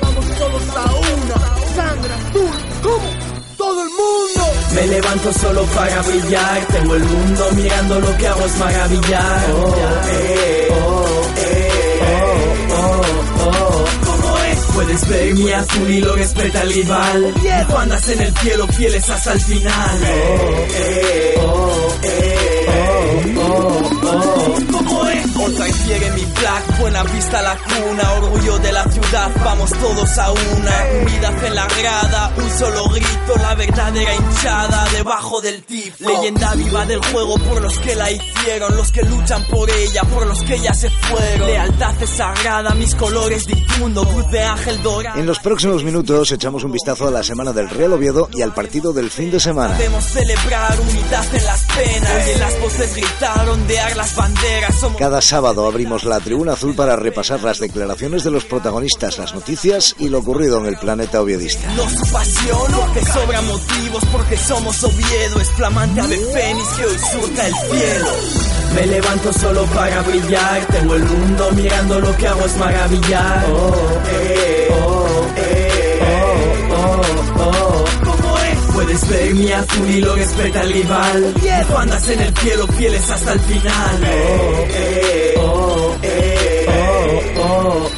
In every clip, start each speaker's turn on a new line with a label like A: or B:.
A: Vamos todos a una, sangre azul, como todo el mundo.
B: Me levanto solo para brillar, tengo el mundo mirando lo que hago es maravillar. Oh, eh, oh, eh, oh, oh, oh. ¿Cómo es? Puedes ver mi azul y lo que es Petalival. Tú andas en el cielo fieles hasta el final. Oh, eh, oh, eh, oh, oh. ¿Cómo Otra quiere mi black, buena vista la cuna, orgullo de la ciudad, vamos todos a una. Unidad en la grada, un solo grito, la verdadera hinchada debajo del tif. Leyenda viva del juego por los que la hicieron, los que luchan por ella, por los que ya se fueron. Lealtad es sagrada, mis colores difundo, cruz de ángel dorado.
C: En los próximos minutos echamos un vistazo a la semana del Real Oviedo y al partido del fin de semana.
B: Debemos celebrar unidad en las penas. Oye, las voces gritar, ondear las banderas. Somos
C: Cada sábado abrimos la tribuna azul para repasar las declaraciones de los protagonistas, las noticias y lo ocurrido en el planeta oviedista.
B: Tengo el mundo mirando lo que hago es maravillar. Oh, eh, oh, eh, oh. Puedes ver mi azul y lo que es Petalival. Tú andas en el cielo fieles hasta el final. Oh, eh, oh, eh, oh, oh, oh.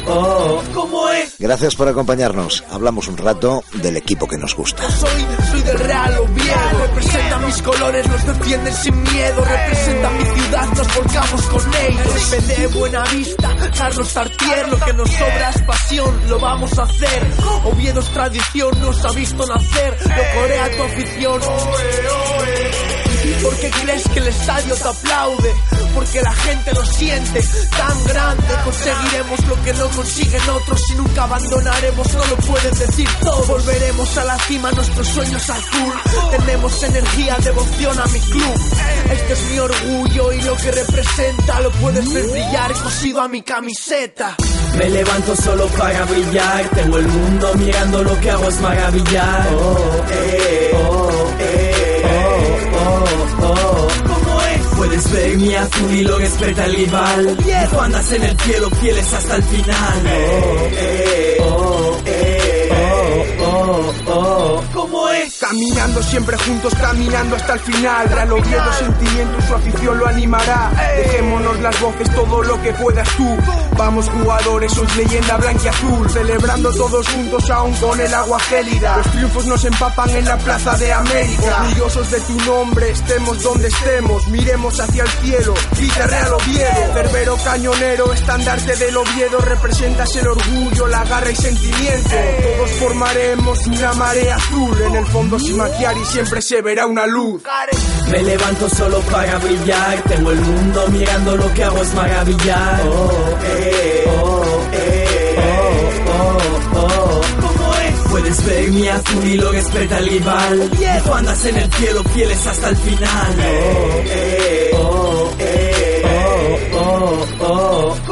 C: Gracias por acompañarnos. Hablamos un rato del equipo que nos gusta.
A: Soy, soy del Real Oviedo, representa mis colores, los defienden sin miedo, representa mi ciudad, nos volcamos con ellos. RPD, Buena Vista, Carlos Tartier, lo que nos sobra es pasión, lo vamos a hacer. Oviedo es tradición, nos ha visto nacer, lo corea tu afición. Porque crees que el estadio te aplaude, porque la gente lo siente tan grande. Conseguiremos lo que no consiguen otros y nunca abandonaremos, no lo pueden decir todos. Volveremos a la cima, nuestros sueños azul. Tenemos energía, devoción a mi club. Este es mi orgullo y lo que representa lo puedes ver brillar cosido a mi camiseta.
B: Me levanto solo para brillar, tengo el mundo mirando lo que hago es maravillar. Oh, eh, oh, eh, oh, oh. ¿Cómo es? Puedes ver mi azul y lo que es Petalival. Tú andas en el cielo fieles hasta el final. Oh, eh, oh, eh, oh, oh, oh. ¿Cómo es?
D: Caminando siempre juntos, caminando hasta el final. Real Oviedo, sentimiento, su afición lo animará. Dejémonos las voces, todo lo que puedas tú. Vamos jugadores, sois leyenda blanca y azul. Celebrando todos juntos aún con el agua gélida. Los triunfos nos empapan en la plaza de América. Orgullosos de tu nombre, estemos donde estemos. Miremos hacia el cielo, grita Real Oviedo. Cerbero cañonero, estandarte del Oviedo. Representas el orgullo, la garra y sentimiento. Todos formaremos una marea azul. En el fondo sin maquiar y siempre se verá una luz.
B: Me levanto solo para brillar, tengo el mundo mirando lo que hago es maravillar. Oh, eh, oh, eh, oh, oh, oh. ¿Cómo es? Puedes ver mi azul y lo que es Petalival. Tú andas en el cielo fieles hasta el final. Oh, eh, oh, eh, oh, oh, oh.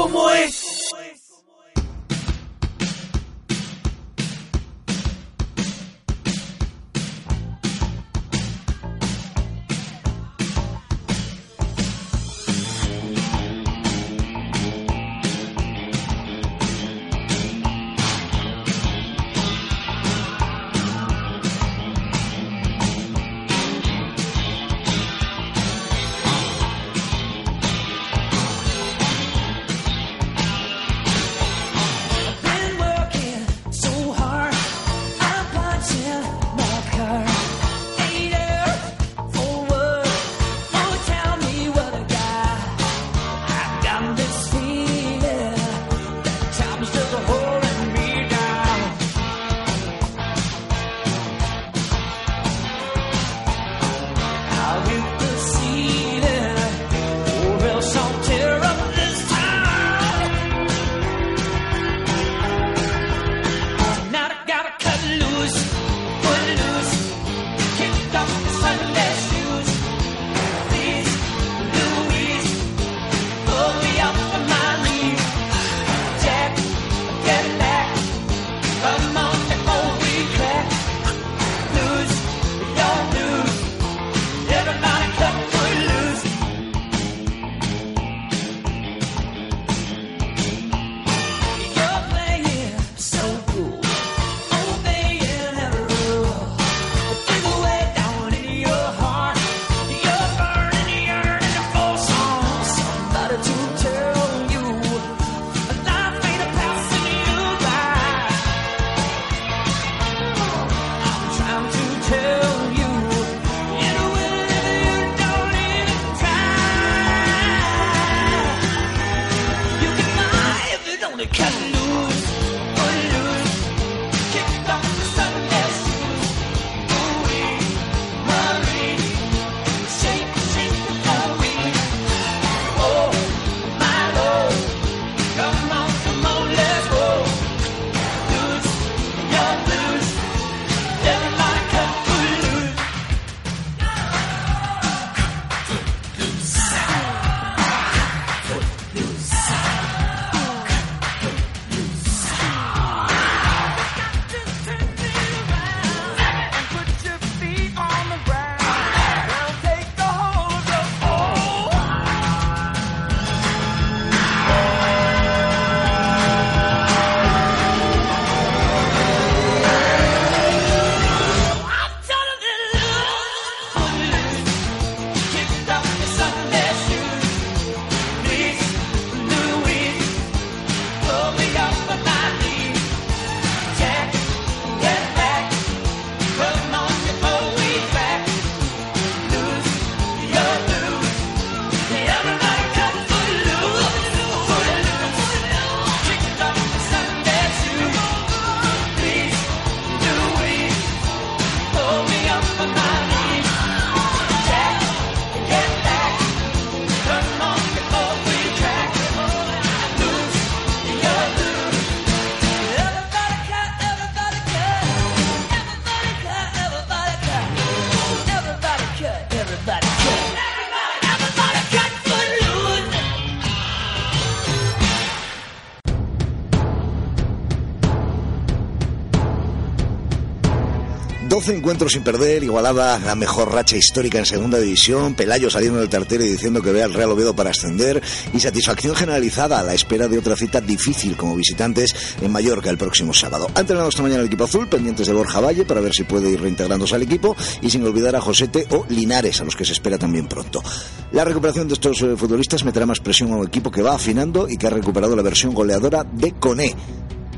C: Encuentros sin perder, igualada la mejor racha histórica en segunda división, Pelayo saliendo del tartero y diciendo que ve al Real Oviedo para ascender y satisfacción generalizada a la espera de otra cita difícil como visitantes en Mallorca el próximo sábado. Ha entrenado esta mañana el equipo azul, pendientes de Borja Valle para ver si puede ir reintegrándose al equipo y sin olvidar a Josete o Linares, a los que se espera también pronto. La recuperación de estos eh, futbolistas meterá más presión a un equipo que va afinando y que ha recuperado la versión goleadora de Coné.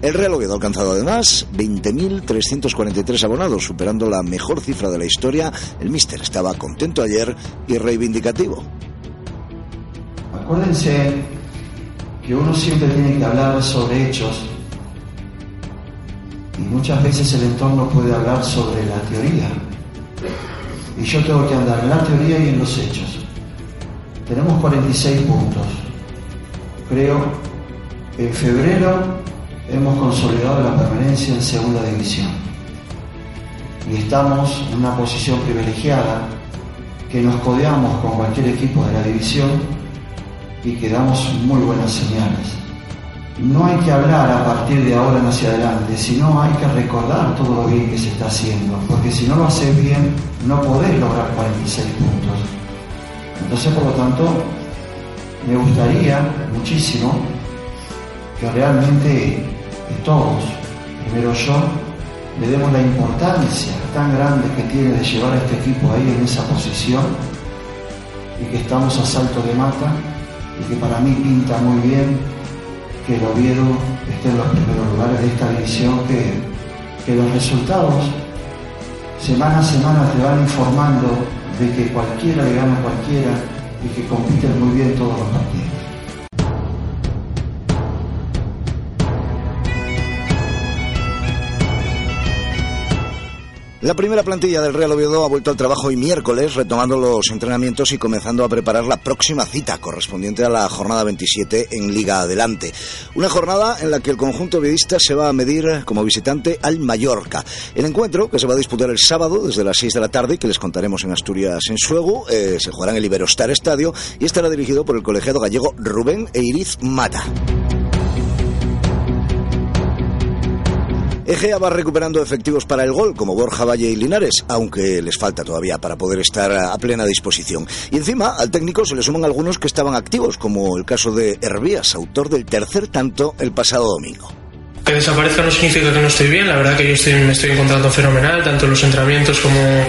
C: El Real Oviedo ha alcanzado además 20.343 abonados, superando la mejor cifra de la historia. El míster estaba contento ayer y reivindicativo.
E: Acuérdense que uno siempre tiene que hablar sobre hechos y muchas veces el entorno puede hablar sobre la teoría. Y yo tengo que andar en la teoría y en los hechos. Tenemos 46 puntos. Creo que en febrero hemos consolidado la permanencia en segunda división y estamos en una posición privilegiada que nos codeamos con cualquier equipo de la división y que damos muy buenas señales. No hay que hablar a partir de ahora en hacia adelante, sino hay que recordar todo lo bien que se está haciendo, porque si no lo haces bien, no podés lograr 46 puntos. Entonces, por lo tanto, me gustaría muchísimo que realmente todos, primero yo, le demos la importancia tan grande que tiene de llevar a este equipo ahí en esa posición y que estamos a salto de mata y que para mí pinta muy bien que el Oviedo esté en los primeros lugares de esta división, que, que los resultados semana a semana te van informando de que cualquiera le gana a cualquiera y que compiten muy bien todos los partidos.
C: La primera plantilla del Real Oviedo ha vuelto al trabajo hoy miércoles, retomando los entrenamientos y comenzando a preparar la próxima cita correspondiente a la jornada 27 en Liga Adelante. Una jornada en la que el conjunto oviedista se va a medir como visitante al Mallorca. El encuentro, que se va a disputar el sábado desde las 6 de la tarde que les contaremos en Asturias en Suego, eh, se jugará en el Iberostar Estadio y estará dirigido por el colegiado gallego Rubén Eiriz Mata. Egea va recuperando efectivos para el gol, como Borja Valle y Linares, aunque les falta todavía para poder estar a plena disposición. Y encima, al técnico se le suman algunos que estaban activos, como el caso de Hervías, autor del tercer tanto el pasado domingo.
F: Que desaparezca no significa que no estoy bien, la verdad que yo me estoy encontrando fenomenal, tanto en los entrenamientos como,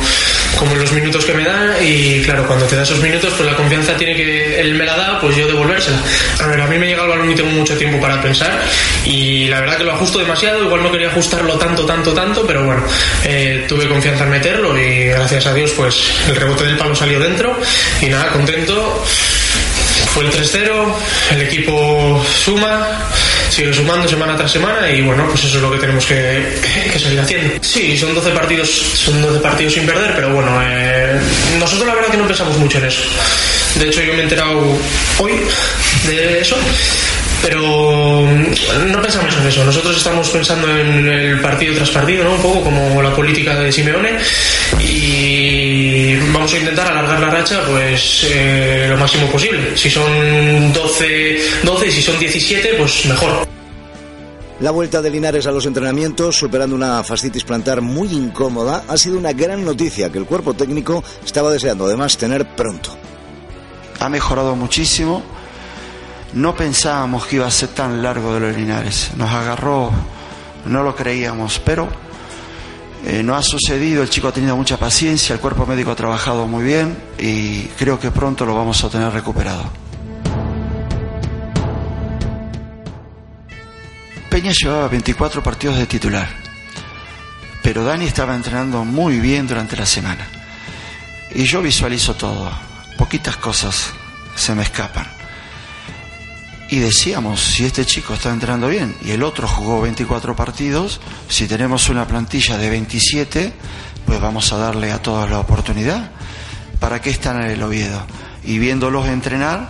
F: como en los minutos que me da. Y claro, cuando te da esos minutos pues la confianza tiene que, él me la da, pues yo devolvérsela. A ver, a mí me llega el balón y tengo mucho tiempo para pensar. Y la verdad que lo ajusto demasiado, igual no quería ajustarlo tanto, tanto, tanto, pero bueno, eh, tuve confianza en meterlo y gracias a Dios pues el rebote del palo salió dentro. Y nada, contento. Fue el 3-0, el equipo suma, sigue sumando semana tras semana y bueno, pues eso es lo que tenemos que, seguir haciendo. Sí, son 12 partidos, son 12 partidos sin perder, pero bueno, eh, nosotros la verdad que no pensamos mucho en eso. De hecho, yo me he enterado hoy de eso pero no pensamos en eso. Nosotros estamos pensando en el partido tras partido, ¿no? Un poco como la política de Simeone y vamos a intentar alargar la racha pues eh, lo máximo posible. Si son 12, 12 y si son 17, pues mejor.
C: La vuelta de Linares a los entrenamientos, superando una fascitis plantar muy incómoda, ha sido una gran noticia que el cuerpo técnico estaba deseando además tener pronto.
E: Ha mejorado muchísimo no pensábamos que iba a ser tan largo de los Linares. Nos agarró, no lo creíamos, pero eh, no ha sucedido. El chico ha tenido mucha paciencia, el cuerpo médico ha trabajado muy bien y creo que pronto lo vamos a tener recuperado. Peña llevaba 24 partidos de titular, pero Dani estaba entrenando muy bien durante la semana. Y yo visualizo todo, poquitas cosas se me escapan y decíamos, si este chico está entrando bien y el otro jugó 24 partidos, si tenemos una plantilla de 27, pues vamos a darle a todos la oportunidad. ¿Para qué están en el Oviedo? Y viéndolos entrenar,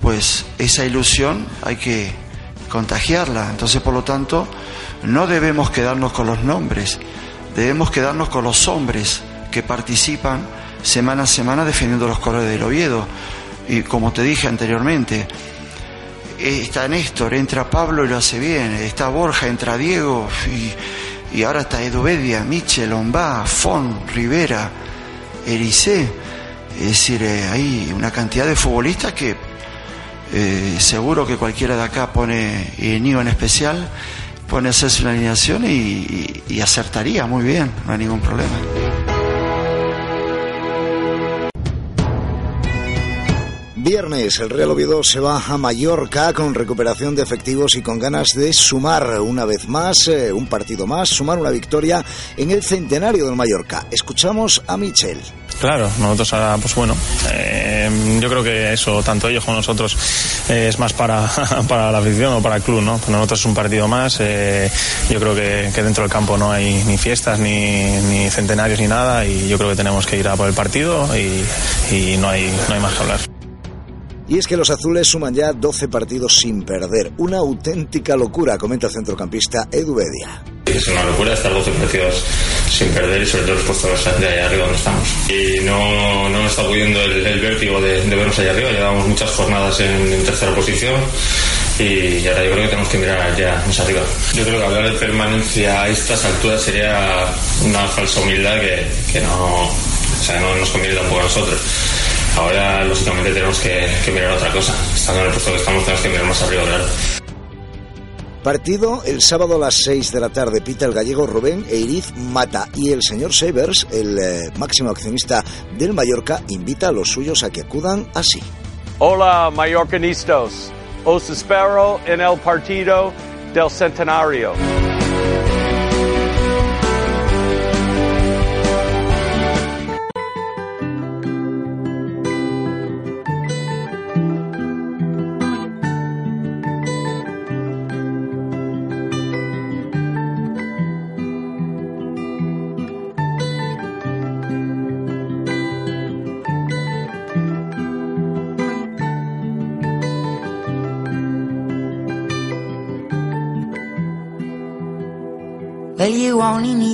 E: pues esa ilusión hay que contagiarla. Entonces, por lo tanto, no debemos quedarnos con los nombres, debemos quedarnos con los hombres que participan semana a semana defendiendo los colores del Oviedo. Y como te dije anteriormente, está Néstor, entra Pablo y lo hace bien, está Borja, entra Diego y, y ahora está Edubedia, Michel, Omba, Fon, Rivera, Ericé. Es decir, eh, hay una cantidad de futbolistas que eh, seguro que cualquiera de acá pone, y Nigo en especial, pone a hacerse la alineación y acertaría muy bien, no hay ningún problema.
C: Viernes, el Real Oviedo se va a Mallorca con recuperación de efectivos y con ganas de sumar una vez más, eh, un partido más, sumar una victoria en el centenario del Mallorca. Escuchamos a Michel.
G: Claro, nosotros ahora, pues bueno, eh, yo creo que eso, tanto ellos como nosotros, eh, es más para, para la afición o para el club, ¿no? Nosotros es un partido más, yo creo que, dentro del campo no hay ni fiestas, ni, ni, centenarios, ni nada, y yo creo que tenemos que ir a por el partido y, y no, hay, no hay más que hablar.
C: Y es que los azules suman ya 12 partidos sin perder. Una auténtica locura, comenta el centrocampista Edu Bedia.
H: Es una locura estar 12 partidos sin perder y sobre todo los puestos de ahí arriba donde estamos. Y no, no está pudiendo el, vértigo de, vernos allá arriba. Llevamos muchas jornadas en, tercera posición y ahora yo creo que tenemos que mirar ya más arriba. Yo creo que hablar de permanencia a estas alturas sería una falsa humildad que, que no, o sea, no nos conviene tampoco a nosotros. Ahora, lógicamente, tenemos que, mirar otra cosa. Estando en el puesto que estamos, tenemos que mirar más arriba, claro.
C: Partido el sábado a las 6 de la tarde. Pita el gallego Rubén Eiriz Mata. Y el señor Severs, el eh, máximo accionista del Mallorca, invita a los suyos a que acudan así.
I: Hola, mallorcanistas. Os espero en el partido del centenario.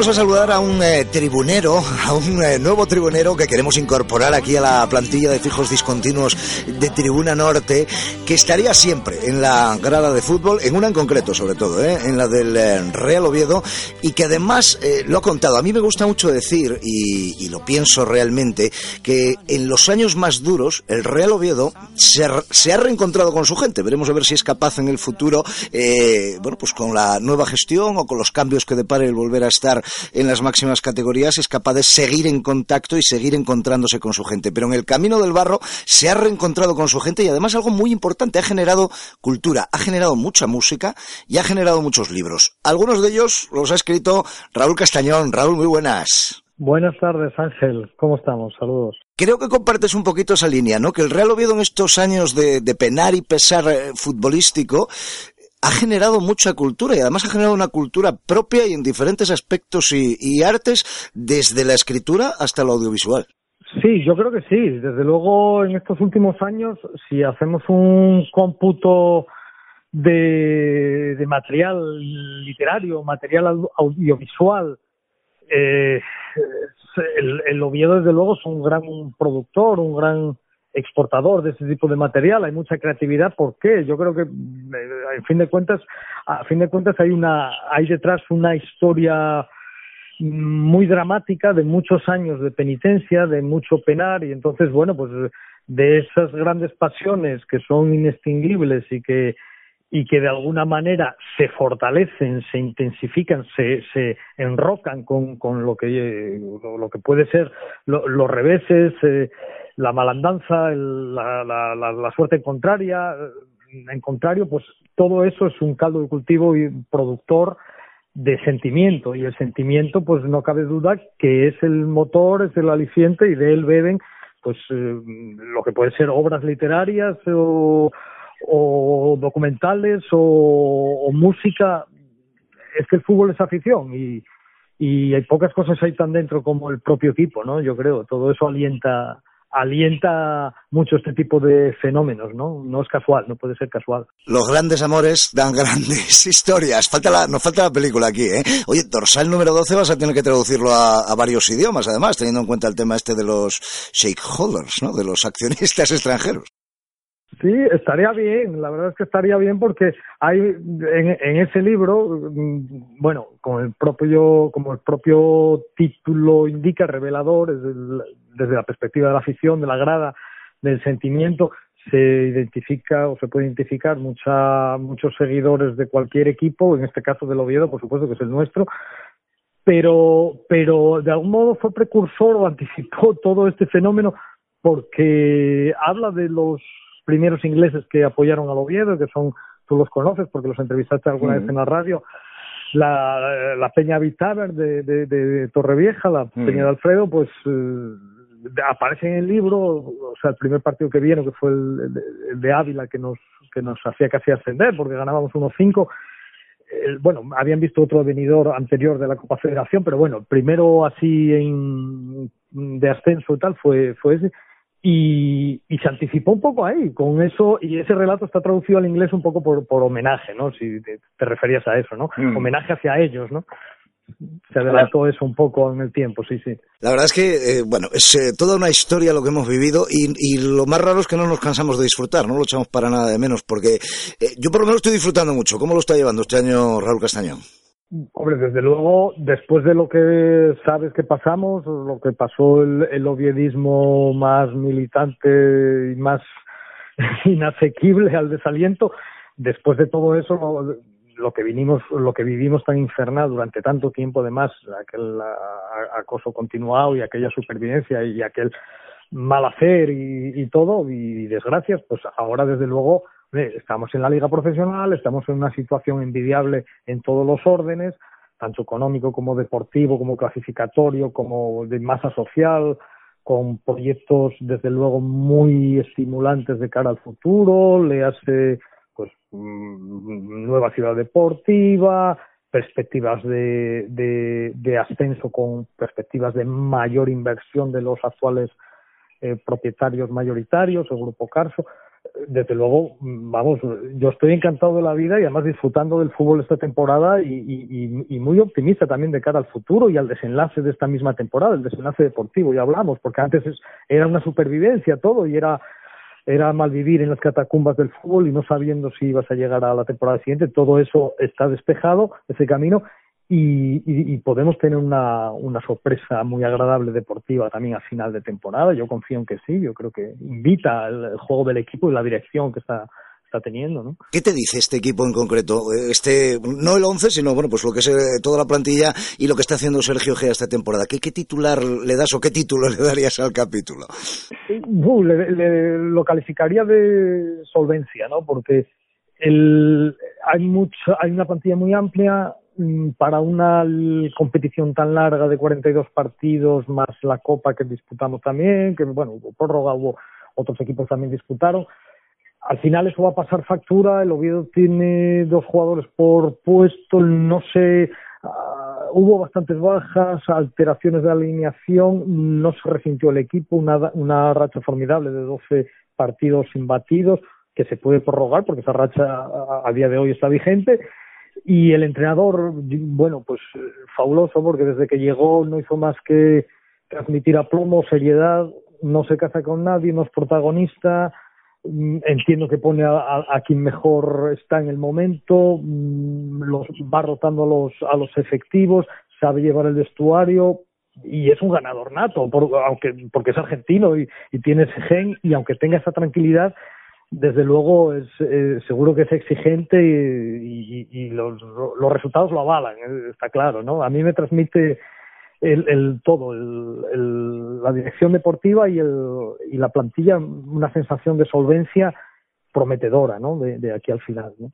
C: Vamos a saludar a un eh, tribunero, a un eh, nuevo tribunero que queremos incorporar aquí a la plantilla de fijos discontinuos de Tribuna Norte, que estaría siempre en la grada de fútbol, en una en concreto sobre todo, eh, en la del Real Oviedo, y que además lo ha contado. A mí me gusta mucho decir, y, lo pienso realmente, que en los años más duros el Real Oviedo se, se ha reencontrado con su gente. Veremos a ver si es capaz en el futuro, bueno, pues con la nueva gestión o con los cambios que depare el volver a estar en las máximas categorías, es capaz de seguir en contacto y seguir encontrándose con su gente. Pero en el camino del barro se ha reencontrado con su gente y además algo muy importante, ha generado cultura, ha generado mucha música y ha generado muchos libros. Algunos de ellos los ha escrito Raúl Castañón. Raúl, muy buenas.
J: Buenas tardes, Ángel. ¿Cómo estamos? Saludos.
C: Creo que compartes un poquito esa línea, ¿no? Que el Real Oviedo en estos años de, de penar y pesar eh, futbolístico ha generado mucha cultura y además ha generado una cultura propia y en diferentes aspectos y, artes, desde la escritura hasta el audiovisual.
J: Sí, yo creo que sí. Desde luego, en estos últimos años, si hacemos un cómputo de, material literario, material audiovisual, eh, el, el Oviedo, desde luego, es un gran productor, un gran exportador de ese tipo de material, hay mucha creatividad, ¿por qué? Yo creo que eh, en fin de cuentas, a fin de cuentas hay una hay detrás una historia muy dramática de muchos años de penitencia, de mucho penar y entonces bueno, pues de esas grandes pasiones que son inextinguibles y que y que de alguna manera se fortalecen, se intensifican, se, se enrocan con, con lo que lo que puede ser los reveses, eh, la malandanza, la, la, la, suerte contraria, en contrario, pues todo eso es un caldo de cultivo y productor de sentimiento y el sentimiento pues no cabe duda que es el motor, es el aliciente y de él beben pues eh, lo que puede ser obras literarias o, o documentales o, música es que el fútbol es afición y, y hay pocas cosas ahí tan dentro como el propio equipo, ¿no? Yo creo, todo eso alienta alienta mucho este tipo de fenómenos, ¿no? No es casual, no puede ser casual.
C: Los grandes amores dan grandes historias. Falta la, nos falta la película aquí, ¿eh? Oye, dorsal número 12 vas a tener que traducirlo a, varios idiomas, además, teniendo en cuenta el tema este de los shakeholders, ¿no? De los accionistas extranjeros.
J: Sí, estaría bien, la verdad es que estaría bien porque hay en, ese libro, mm, bueno, con el propio, como el propio título indica, revelador, desde la perspectiva de la afición, de la grada, del sentimiento, se identifica o se puede identificar mucha, muchos seguidores de cualquier equipo, en este caso del Oviedo, por supuesto que es el nuestro, pero, pero de algún modo fue precursor o anticipó todo este fenómeno porque habla de los primeros ingleses que apoyaron al Oviedo, que son, tú los conoces porque los entrevistaste alguna vez en la radio, la, la Peña Vitaver de, de, de, Torrevieja, la Peña de Alfredo, pues eh, aparece en el libro, o sea, el primer partido que vieron, que fue el, de Ávila, que nos, que nos hacía casi ascender, porque ganábamos 1-5. Bueno, habían visto otro venidor anterior de la Copa Federación, pero bueno, primero así en, de ascenso y tal fue, fue ese y, y, se anticipó un poco ahí con eso y ese relato está traducido al inglés un poco por, por homenaje, ¿no? Si te, referías a eso, ¿no? Mm. Homenaje hacia ellos, ¿no? Se adelantó eso un poco en el tiempo, sí, sí.
C: La verdad es que, eh, bueno, es eh, toda una historia lo que hemos vivido y, y, lo más raro es que no nos cansamos de disfrutar, no lo echamos para nada de menos, porque eh, yo por lo menos estoy disfrutando mucho. ¿Cómo lo está llevando este año Raúl Castañón?
J: Hombre, desde luego, después de lo que sabes que pasamos, lo que pasó el, el oviedismo más militante y más inasequible al desaliento, después de todo eso, lo, lo, que vinimos, lo que vivimos tan infernal durante tanto tiempo, además, aquel acoso continuado y aquella supervivencia y aquel mal hacer y, y todo, y desgracias, pues ahora desde luego estamos en la liga profesional, estamos en una situación envidiable en todos los órdenes, tanto económico como deportivo, como clasificatorio, como de masa social, con proyectos desde luego muy estimulantes de cara al futuro, le hace pues mm, nueva ciudad deportiva, perspectivas de, de, ascenso con perspectivas de mayor inversión de los actuales eh, propietarios mayoritarios, el grupo Carso desde luego, vamos, yo estoy encantado de la vida y además disfrutando del fútbol esta temporada y, muy optimista también de cara al futuro y al desenlace de esta misma temporada, el desenlace deportivo, ya hablamos, porque antes era una supervivencia todo y era era malvivir en las catacumbas del fútbol y no sabiendo si ibas a llegar a la temporada siguiente, todo eso está despejado, ese camino, y, podemos tener una, una, sorpresa muy agradable deportiva también a final de temporada. Yo confío en que sí, yo creo que invita el, juego del equipo y la dirección que está está teniendo, ¿no?
C: ¿Qué te dice este equipo en concreto? Este, no el 11, sino bueno, pues lo que es eh, toda la plantilla y lo que está haciendo Sergio Gea esta temporada. ¿Qué, qué titular le das o qué título le darías al capítulo?
J: Uh, lo calificaría de solvencia, ¿no? Porque el, hay mucho, hay una plantilla muy amplia, para una competición tan larga de 42 partidos más la Copa que disputamos también, que bueno, hubo prórroga, hubo otros equipos también disputaron. Al final eso va a pasar factura, el Oviedo tiene dos jugadores por puesto, no sé, ah, hubo bastantes bajas, alteraciones de alineación, no se resintió el equipo, una, una racha formidable de 12 partidos imbatidos que se puede prorrogar porque esa racha a día de hoy está vigente y el entrenador, bueno, pues fabuloso porque desde que llegó no hizo más que transmitir aplomo, seriedad, no se casa con nadie, no es protagonista, mm, entiendo que pone a, quien mejor está en el momento, mm, los va rotando a los, a los efectivos, sabe llevar el vestuario y es un ganador nato, aunque porque es argentino y, y tiene ese gen y aunque tenga esa tranquilidad, desde luego es eh, seguro que es exigente y, los, resultados lo avalan, eh, está claro, ¿no? A mí me transmite el, todo, la dirección deportiva y, y la plantilla una sensación de solvencia prometedora, ¿no? De, aquí al final, ¿no?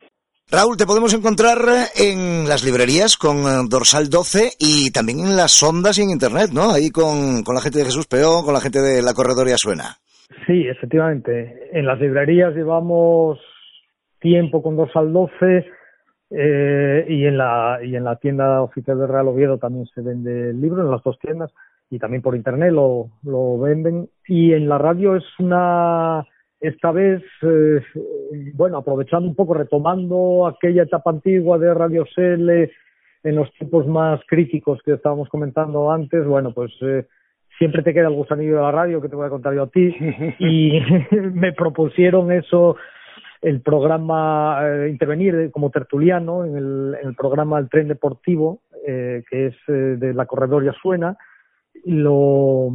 C: Raúl, te podemos encontrar en las librerías con eh, Dorsal 12 y también en las ondas y en Internet, ¿no? Ahí con, con la gente de Jesús Peón, con la gente de La Corredoria Suena.
J: Sí, efectivamente. En las librerías llevamos tiempo con dos al 12 eh, y, en la, y en la tienda oficial de Real Oviedo también se vende el libro, en las dos tiendas, y también por internet lo, lo venden. Y en la radio es una, esta vez, eh, bueno, aprovechando un poco, retomando aquella etapa antigua de Radio SL en los tiempos más críticos que estábamos comentando antes, bueno, pues eh, siempre te queda el gusanillo de la radio que te voy a contar yo a ti. Y me propusieron eso el programa eh, intervenir como tertuliano en el, en el, programa El Tren Deportivo eh, que es eh, de la Corredoria Suena. Lo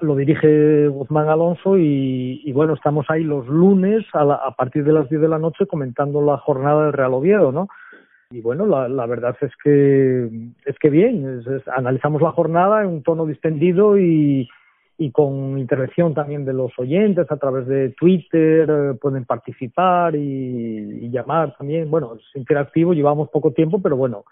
J: lo dirige Guzmán Alonso y, y bueno estamos ahí los lunes a, a partir de las 10 de la noche comentando la jornada del Real Oviedo no y bueno, la, la, verdad es que es que bien, analizamos la jornada en un tono distendido y, y con intervención también de los oyentes a través de Twitter, eh, pueden participar y, y, llamar también. Bueno, es interactivo, llevamos poco tiempo, pero bueno,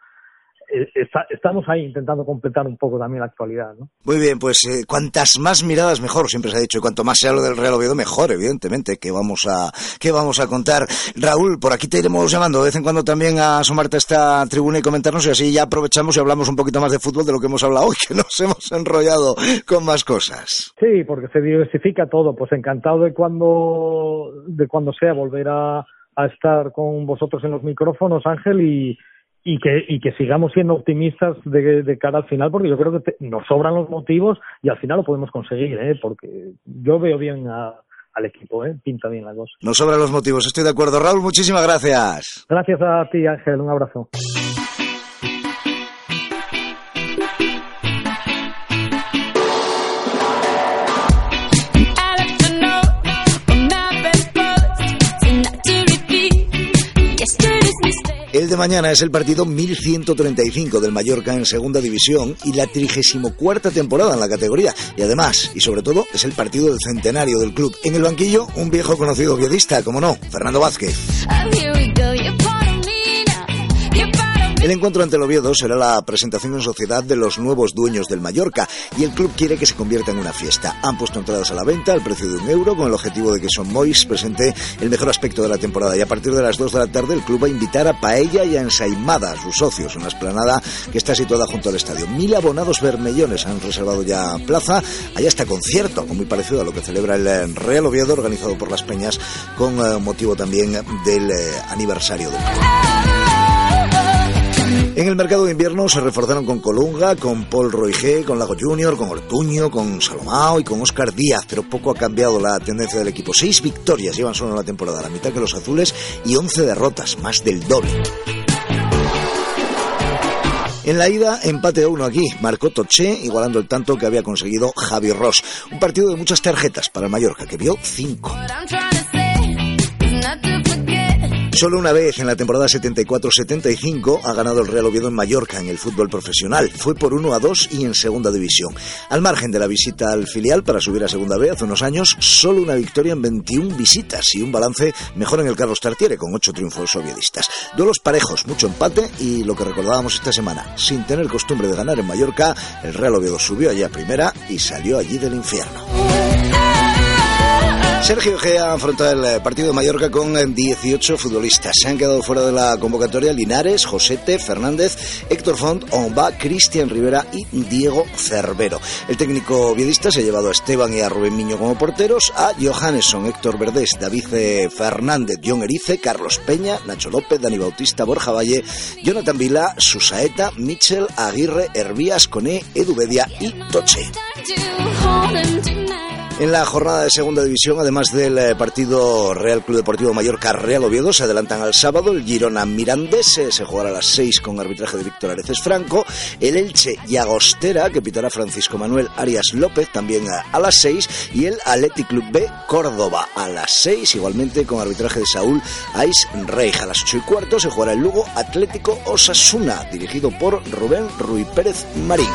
J: eh, estamos ahí intentando completar un poco también la actualidad. ¿no?
C: Muy bien, pues eh, cuantas más miradas mejor, siempre se ha dicho, y cuanto más sea lo del Real Oviedo mejor, evidentemente, que vamos a que vamos a contar. Raúl, por aquí te iremos llamando de vez en cuando también a asomarte a esta tribuna y comentarnos y así ya aprovechamos y hablamos un poquito más de fútbol de lo que hemos hablado hoy, que nos hemos enrollado con más cosas.
J: Sí, porque se diversifica todo, pues encantado de cuando de cuando sea volver a, a estar con vosotros en los micrófonos, Ángel, y y que, y que sigamos siendo optimistas de, de cara al final, porque yo creo que nos sobran los motivos y al final lo podemos conseguir, ¿eh? porque yo veo bien al equipo, ¿eh? pinta bien la cosa.
C: Nos sobran los motivos, estoy de acuerdo. Raúl, muchísimas gracias.
J: Gracias a ti, Ángel, un abrazo.
C: El de mañana es el partido 1135 del Mallorca en segunda división y la 34 temporada en la categoría. Y además, y sobre todo, es el partido del centenario del club. En el banquillo, un viejo conocido violista, como no, Fernando Vázquez. El encuentro ante el Oviedo será la presentación en sociedad de los nuevos dueños del Mallorca y el club quiere que se convierta en una fiesta. Han puesto entradas a la venta al precio de un euro con el objetivo de que Son Mois presente el mejor aspecto de la temporada y a partir de las 2 de la tarde el club va a invitar a Paella y a Ensaimada, sus socios, una esplanada que está situada junto al estadio. Mil abonados bermellones han reservado ya plaza. Allá está concierto, muy parecido a lo que celebra el Real Oviedo, organizado por las Peñas, con eh, motivo también del eh, aniversario del club. En el mercado de invierno se reforzaron con Colunga, con Paul Roige, con Lago Junior, con Ortuño, con Salomao y con Oscar Díaz, pero poco ha cambiado la tendencia del equipo. Seis victorias llevan solo en la temporada, la mitad que los azules, y once derrotas, más del doble. En la ida, empate a uno aquí. Marcó Toché, igualando el tanto que había conseguido Javi Ross. Un partido de muchas tarjetas para el Mallorca, que vio cinco. Solo una vez en la temporada 74-75 ha ganado el Real Oviedo en Mallorca en el fútbol profesional. Fue por 1 a 2 y en segunda división. Al margen de la visita al filial para subir a segunda B hace unos años, solo una victoria en 21 visitas y un balance mejor en el Carlos Tartiere con 8 triunfos oviedistas. Duelos parejos, mucho empate y lo que recordábamos esta semana, sin tener costumbre de ganar en Mallorca, el Real Oviedo subió allí a primera y salió allí del infierno. Sergio Gea afronta el eh, partido de Mallorca con 18 eh, futbolistas. Se han quedado fuera de la convocatoria Linares, Josete, Fernández, Héctor Font, Omba, Cristian Rivera y Diego Cervero. El técnico viedista se ha llevado a Esteban y a Rubén Miño como porteros, a Johannesson, Héctor Verdés, David Fernández, John Erice, Carlos Peña, Nacho López, Dani Bautista, Borja Valle, Jonathan Vila, Susaeta, Michel, Aguirre, Hervías, Coné, Edu Bedia y Toche. En la jornada de segunda división, además del eh, partido Real Club Deportivo Mallorca Real Oviedo, se adelantan al sábado el Girona Mirandés, eh, se jugará a las seis con arbitraje de Víctor Areces Franco, el Elche y Agostera, que pitará Francisco Manuel Arias López, también a, las seis, y el Athletic Club B Córdoba a las seis, igualmente con arbitraje de Saúl Ais Rey. A las ocho y cuarto se jugará el Lugo Atlético Osasuna, dirigido por Rubén Ruiz Pérez Marín.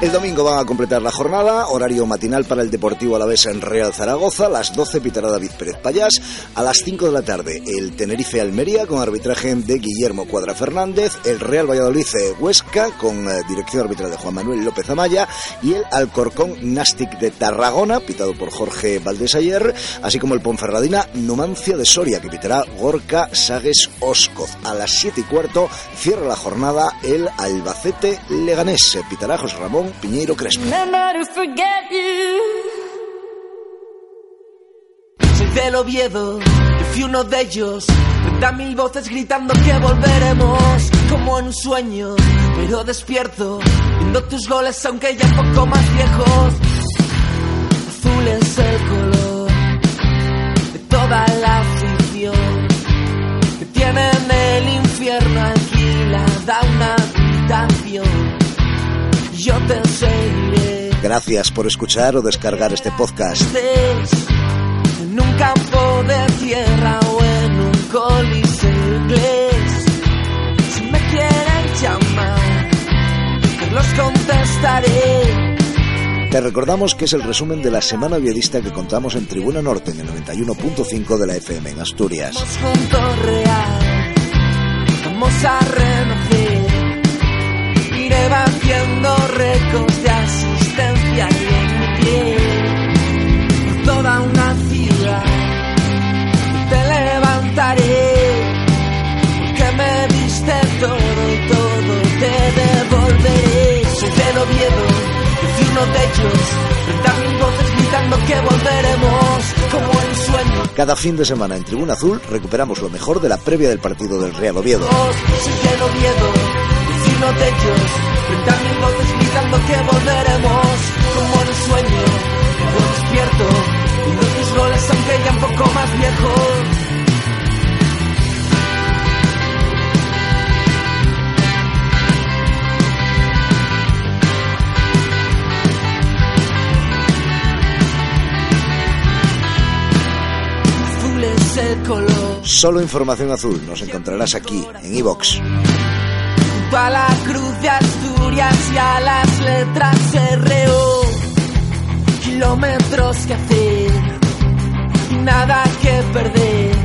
C: El domingo van a completar la jornada, horario matinal para el Deportivo Alavés en Real Zaragoza, a las 12 pitará David Pérez Payás, a las 5 de la tarde el Tenerife Almería con arbitraje de Guillermo Cuadra Fernández, el Real Valladolid Huesca con eh, dirección arbitral de Juan Manuel López Amaya y el Alcorcón Nastic de Tarragona, pitado por Jorge Valdés ayer, así como el Ponferradina Numancia de Soria que pitará Gorka Sagues Oscoz. A las 7 y cuarto cierra la jornada el Albacete Leganés, pitará José Ramón Piñeiro Crespo.
K: Soy del Oviedo, yo fui uno de ellos. Da mil voces gritando que volveremos como en un sueño, pero despierto, viendo tus goles aunque ya poco más viejos. Azul es el color de toda la afición que tiene en el infierno alquilada una habitación yo te seguiré.
C: Gracias por escuchar o descargar este podcast.
K: En un campo de tierra o en un coliseo inglés. Si me quieren llamar, los contestaré.
C: Te recordamos que es el resumen de la semana viedista que contamos en Tribuna Norte en el 91.5 de la FM en Asturias.
K: Vamos a renacer iré batiendo récords de asistencia y en mi piel por toda una ciudad te levantaré porque me diste todo y todo te devolveré. Soy del Oviedo uno de ellos mil voces gritando que volveremos como en sueño.
C: Cada fin de semana en Tribuna Azul recuperamos lo mejor de la previa del partido del Real Oviedo.
K: Soy del Oviedo no. Frente a mil voces gritando que volveremos como en un sueño. Yo despierto y no tus goles aunque ya un poco más viejos.
C: Solo información azul nos encontrarás aquí en iVox
K: a la cruz de Asturias y a las letras RO. Kilómetros que hacer nada que perder.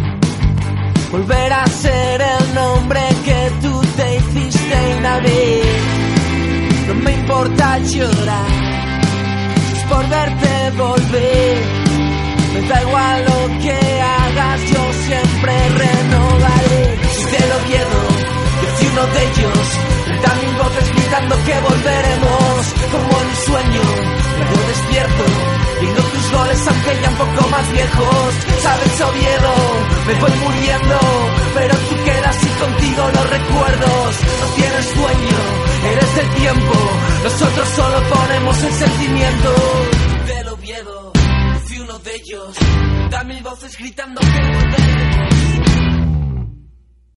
K: Volver a ser el nombre que tú te hiciste reina de no me importa llorar es por verte volver me da igual lo que hagas yo siempre renovaré te lo y uno de ellos. Da mil voces gritando que volveremos como en un sueño. Yo despierto no tus goles aunque ya un poco más viejos. Sabes Oviedo me voy muriendo pero tú quedas y contigo los recuerdos. No tienes sueño eres el tiempo. Nosotros solo ponemos el sentimiento del Oviedo. Fui uno de ellos. Da mil voces gritando que volveremos